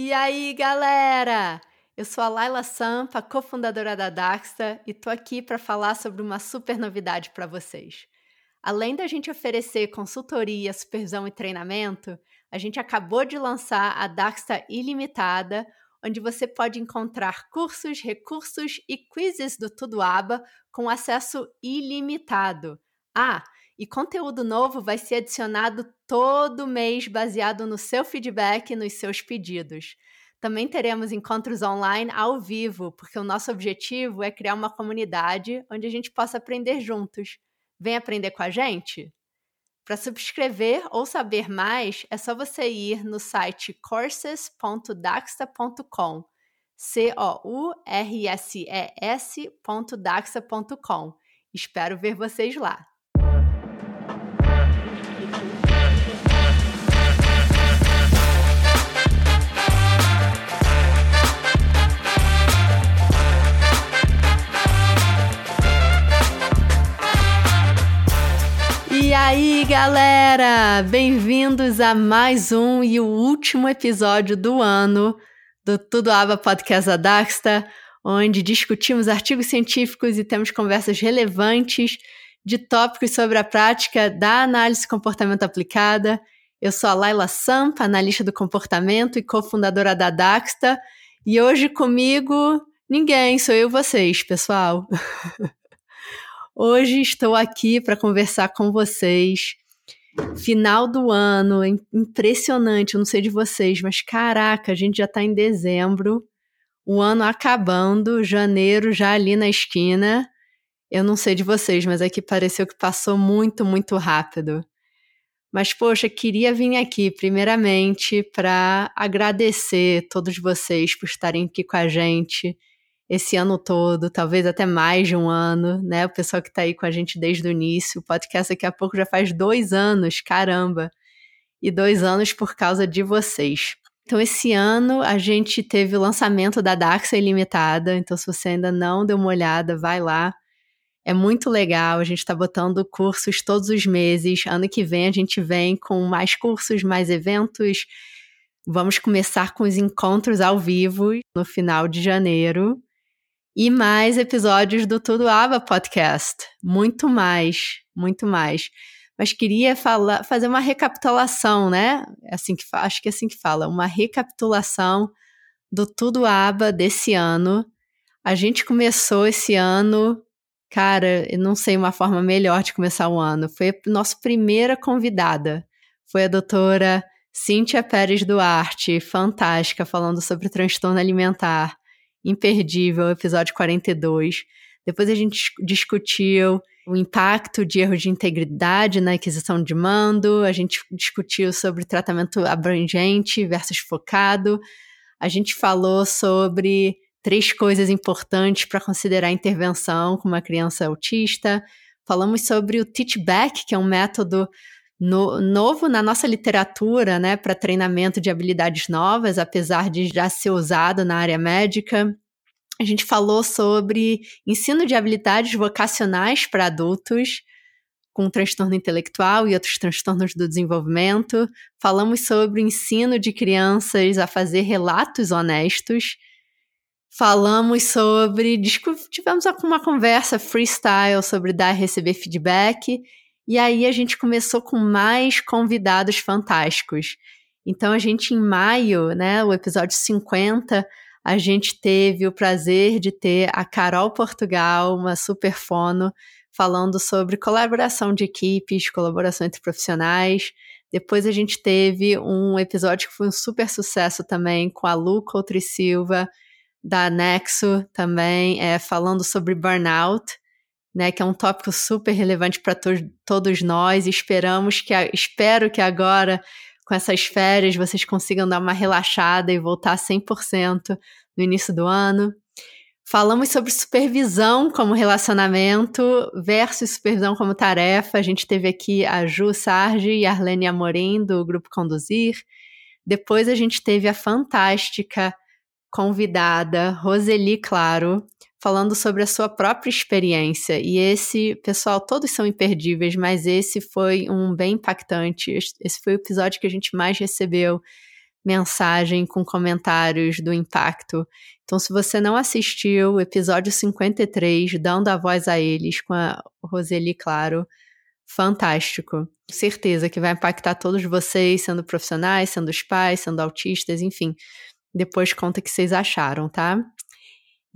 E aí, galera? Eu sou a Laila Sampa, cofundadora da Daxta, e tô aqui para falar sobre uma super novidade para vocês. Além da gente oferecer consultoria, supervisão e treinamento, a gente acabou de lançar a Daxta Ilimitada, onde você pode encontrar cursos, recursos e quizzes do Tudo Aba com acesso ilimitado. Ah, e conteúdo novo vai ser adicionado todo mês baseado no seu feedback e nos seus pedidos. Também teremos encontros online ao vivo, porque o nosso objetivo é criar uma comunidade onde a gente possa aprender juntos. Vem aprender com a gente? Para subscrever ou saber mais, é só você ir no site C-O-U-R-S-E-S.daxa.com. Espero ver vocês lá. E aí, galera! Bem-vindos a mais um e o último episódio do ano do Tudo Aba Podcast da onde discutimos artigos científicos e temos conversas relevantes de tópicos sobre a prática da análise comportamento aplicada. Eu sou a Laila Sampa, analista do comportamento e cofundadora da Daxta, e hoje comigo ninguém, sou eu vocês, pessoal. Hoje estou aqui para conversar com vocês. Final do ano, impressionante, eu não sei de vocês, mas caraca, a gente já está em dezembro, o ano acabando, janeiro já ali na esquina. Eu não sei de vocês, mas aqui pareceu que passou muito, muito rápido. Mas, poxa, queria vir aqui, primeiramente, para agradecer todos vocês por estarem aqui com a gente esse ano todo, talvez até mais de um ano, né? O pessoal que está aí com a gente desde o início. O podcast daqui a pouco já faz dois anos, caramba! E dois anos por causa de vocês. Então, esse ano a gente teve o lançamento da Daxa Ilimitada. Então, se você ainda não deu uma olhada, vai lá. É muito legal. A gente está botando cursos todos os meses. Ano que vem a gente vem com mais cursos, mais eventos. Vamos começar com os encontros ao vivo no final de janeiro e mais episódios do Tudo Aba Podcast. Muito mais, muito mais. Mas queria falar, fazer uma recapitulação, né? É assim que acho que é assim que fala, uma recapitulação do Tudo Aba desse ano. A gente começou esse ano, cara, eu não sei uma forma melhor de começar o ano. Foi a nossa primeira convidada. Foi a doutora Cíntia Pérez Duarte, fantástica, falando sobre transtorno alimentar imperdível, episódio 42. Depois a gente discutiu o impacto de erro de integridade na aquisição de mando, a gente discutiu sobre tratamento abrangente versus focado, a gente falou sobre três coisas importantes para considerar intervenção com uma criança autista, falamos sobre o Teach Back, que é um método no, novo na nossa literatura, né, para treinamento de habilidades novas, apesar de já ser usado na área médica. A gente falou sobre ensino de habilidades vocacionais para adultos com transtorno intelectual e outros transtornos do desenvolvimento. Falamos sobre o ensino de crianças a fazer relatos honestos. Falamos sobre. Tivemos uma conversa freestyle sobre dar e receber feedback e aí a gente começou com mais convidados fantásticos. Então a gente em maio, né, o episódio 50, a gente teve o prazer de ter a Carol Portugal, uma super fono, falando sobre colaboração de equipes, colaboração entre profissionais. Depois a gente teve um episódio que foi um super sucesso também com a Lu Coutre Silva, da Nexo também, é, falando sobre burnout né, que é um tópico super relevante para to todos nós. Esperamos que, espero que agora, com essas férias, vocês consigam dar uma relaxada e voltar 100% no início do ano. Falamos sobre supervisão como relacionamento versus supervisão como tarefa. A gente teve aqui a Ju Sargi e a Arlene Amorim, do Grupo Conduzir. Depois a gente teve a fantástica convidada Roseli Claro, falando sobre a sua própria experiência. E esse, pessoal, todos são imperdíveis, mas esse foi um bem impactante. Esse foi o episódio que a gente mais recebeu mensagem com comentários do impacto. Então, se você não assistiu o episódio 53, Dando a Voz a Eles, com a Roseli Claro, fantástico. Certeza que vai impactar todos vocês, sendo profissionais, sendo os pais, sendo autistas, enfim. Depois conta o que vocês acharam, tá?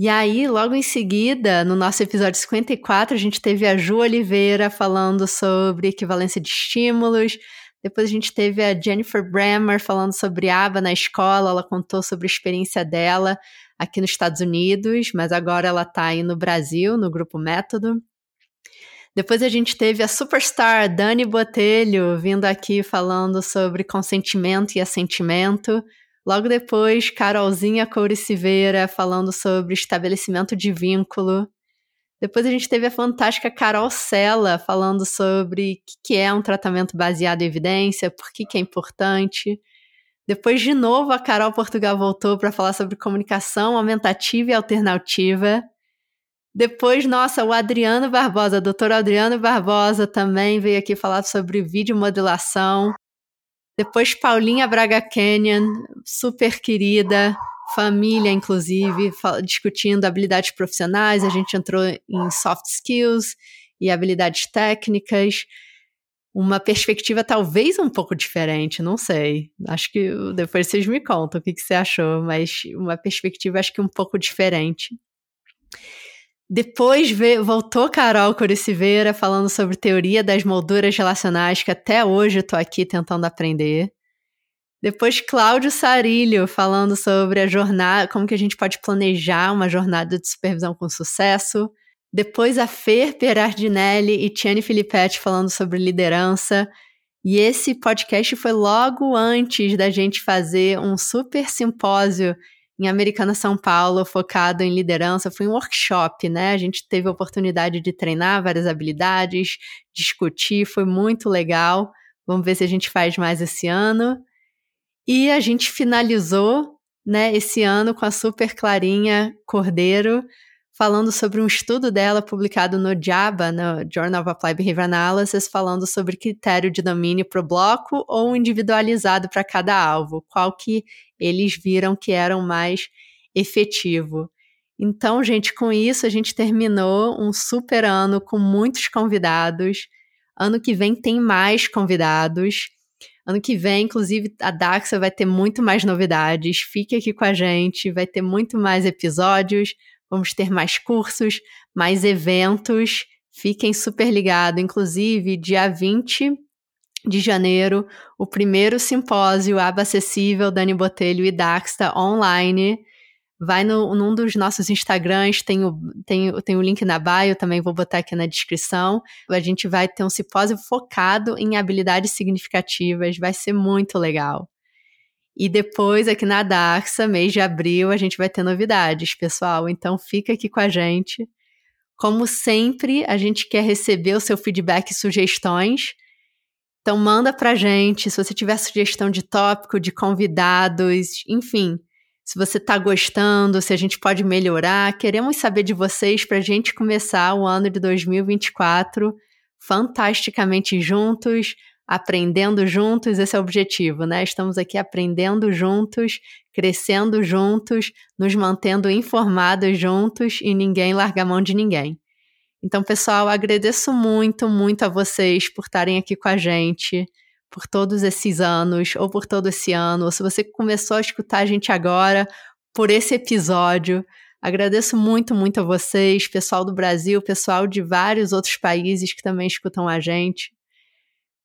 E aí, logo em seguida, no nosso episódio 54, a gente teve a Ju Oliveira falando sobre equivalência de estímulos. Depois a gente teve a Jennifer Brammer falando sobre aba na escola. Ela contou sobre a experiência dela aqui nos Estados Unidos, mas agora ela está aí no Brasil, no Grupo Método. Depois a gente teve a superstar Dani Botelho vindo aqui falando sobre consentimento e assentimento. Logo depois, Carolzinha Couriceveira falando sobre estabelecimento de vínculo. Depois a gente teve a fantástica Carol Sella falando sobre o que é um tratamento baseado em evidência, por que, que é importante. Depois, de novo, a Carol Portugal voltou para falar sobre comunicação aumentativa e alternativa. Depois, nossa, o Adriano Barbosa, doutor Adriano Barbosa também veio aqui falar sobre videomodulação. Depois, Paulinha Braga Canyon, super querida, família, inclusive, discutindo habilidades profissionais. A gente entrou em soft skills e habilidades técnicas. Uma perspectiva talvez um pouco diferente, não sei. Acho que depois vocês me contam o que, que você achou, mas uma perspectiva acho que um pouco diferente. Depois veio, voltou Carol Coriciveira falando sobre teoria das molduras relacionais, que até hoje eu tô aqui tentando aprender. Depois Cláudio Sarilho falando sobre a jornada, como que a gente pode planejar uma jornada de supervisão com sucesso. Depois a Fer Perardinelli e Tiane Filippetti falando sobre liderança. E esse podcast foi logo antes da gente fazer um super simpósio em Americana São Paulo, focado em liderança, foi um workshop, né? A gente teve a oportunidade de treinar várias habilidades, discutir, foi muito legal. Vamos ver se a gente faz mais esse ano. E a gente finalizou, né, esse ano com a super Clarinha Cordeiro, falando sobre um estudo dela publicado no JABA, no Journal of Applied Behavior Analysis, falando sobre critério de domínio para o bloco ou individualizado para cada alvo, qual que eles viram que era o mais efetivo. Então, gente, com isso a gente terminou um super ano com muitos convidados. Ano que vem tem mais convidados. Ano que vem, inclusive, a Daxa vai ter muito mais novidades. Fique aqui com a gente, vai ter muito mais episódios, vamos ter mais cursos, mais eventos. Fiquem super ligados. Inclusive, dia 20 de janeiro, o primeiro simpósio Aba Acessível Dani Botelho e Daxta online. Vai no, num dos nossos Instagrams, tem o, tem, tem o link na bio, também vou botar aqui na descrição. A gente vai ter um simpósio focado em habilidades significativas, vai ser muito legal. E depois, aqui na Daxa, mês de abril, a gente vai ter novidades, pessoal. Então, fica aqui com a gente. Como sempre, a gente quer receber o seu feedback e sugestões. Então manda pra gente, se você tiver sugestão de tópico, de convidados, enfim, se você tá gostando, se a gente pode melhorar, queremos saber de vocês pra gente começar o ano de 2024 fantasticamente juntos, aprendendo juntos, esse é o objetivo, né? Estamos aqui aprendendo juntos, crescendo juntos, nos mantendo informados juntos e ninguém larga a mão de ninguém. Então, pessoal, agradeço muito, muito a vocês por estarem aqui com a gente, por todos esses anos, ou por todo esse ano, ou se você começou a escutar a gente agora, por esse episódio. Agradeço muito, muito a vocês, pessoal do Brasil, pessoal de vários outros países que também escutam a gente.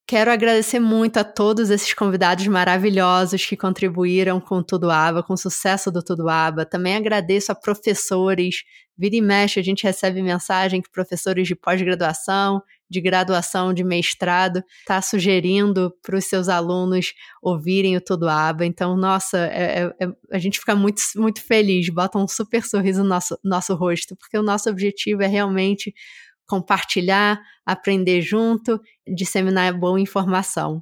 Quero agradecer muito a todos esses convidados maravilhosos que contribuíram com o Tudo Aba, com o sucesso do Tudo Aba. Também agradeço a professores. Vira e mexe, a gente recebe mensagem que professores de pós-graduação, de graduação, de mestrado, está sugerindo para os seus alunos ouvirem o Tudo Aba. Então, nossa, é, é, é, a gente fica muito, muito feliz, bota um super sorriso no nosso, nosso rosto, porque o nosso objetivo é realmente compartilhar, aprender junto, disseminar boa informação.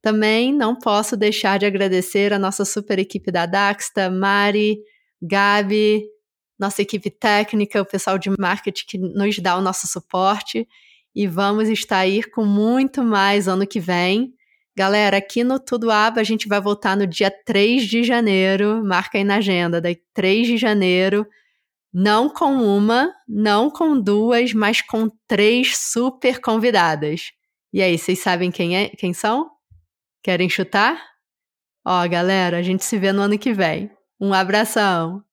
Também não posso deixar de agradecer a nossa super equipe da Daxta, Mari, Gabi, nossa equipe técnica, o pessoal de marketing que nos dá o nosso suporte. E vamos estar aí com muito mais ano que vem. Galera, aqui no Tudo Aba a gente vai voltar no dia 3 de janeiro. Marca aí na agenda, daí 3 de janeiro. Não com uma, não com duas, mas com três super convidadas. E aí, vocês sabem quem, é, quem são? Querem chutar? Ó, galera, a gente se vê no ano que vem. Um abração!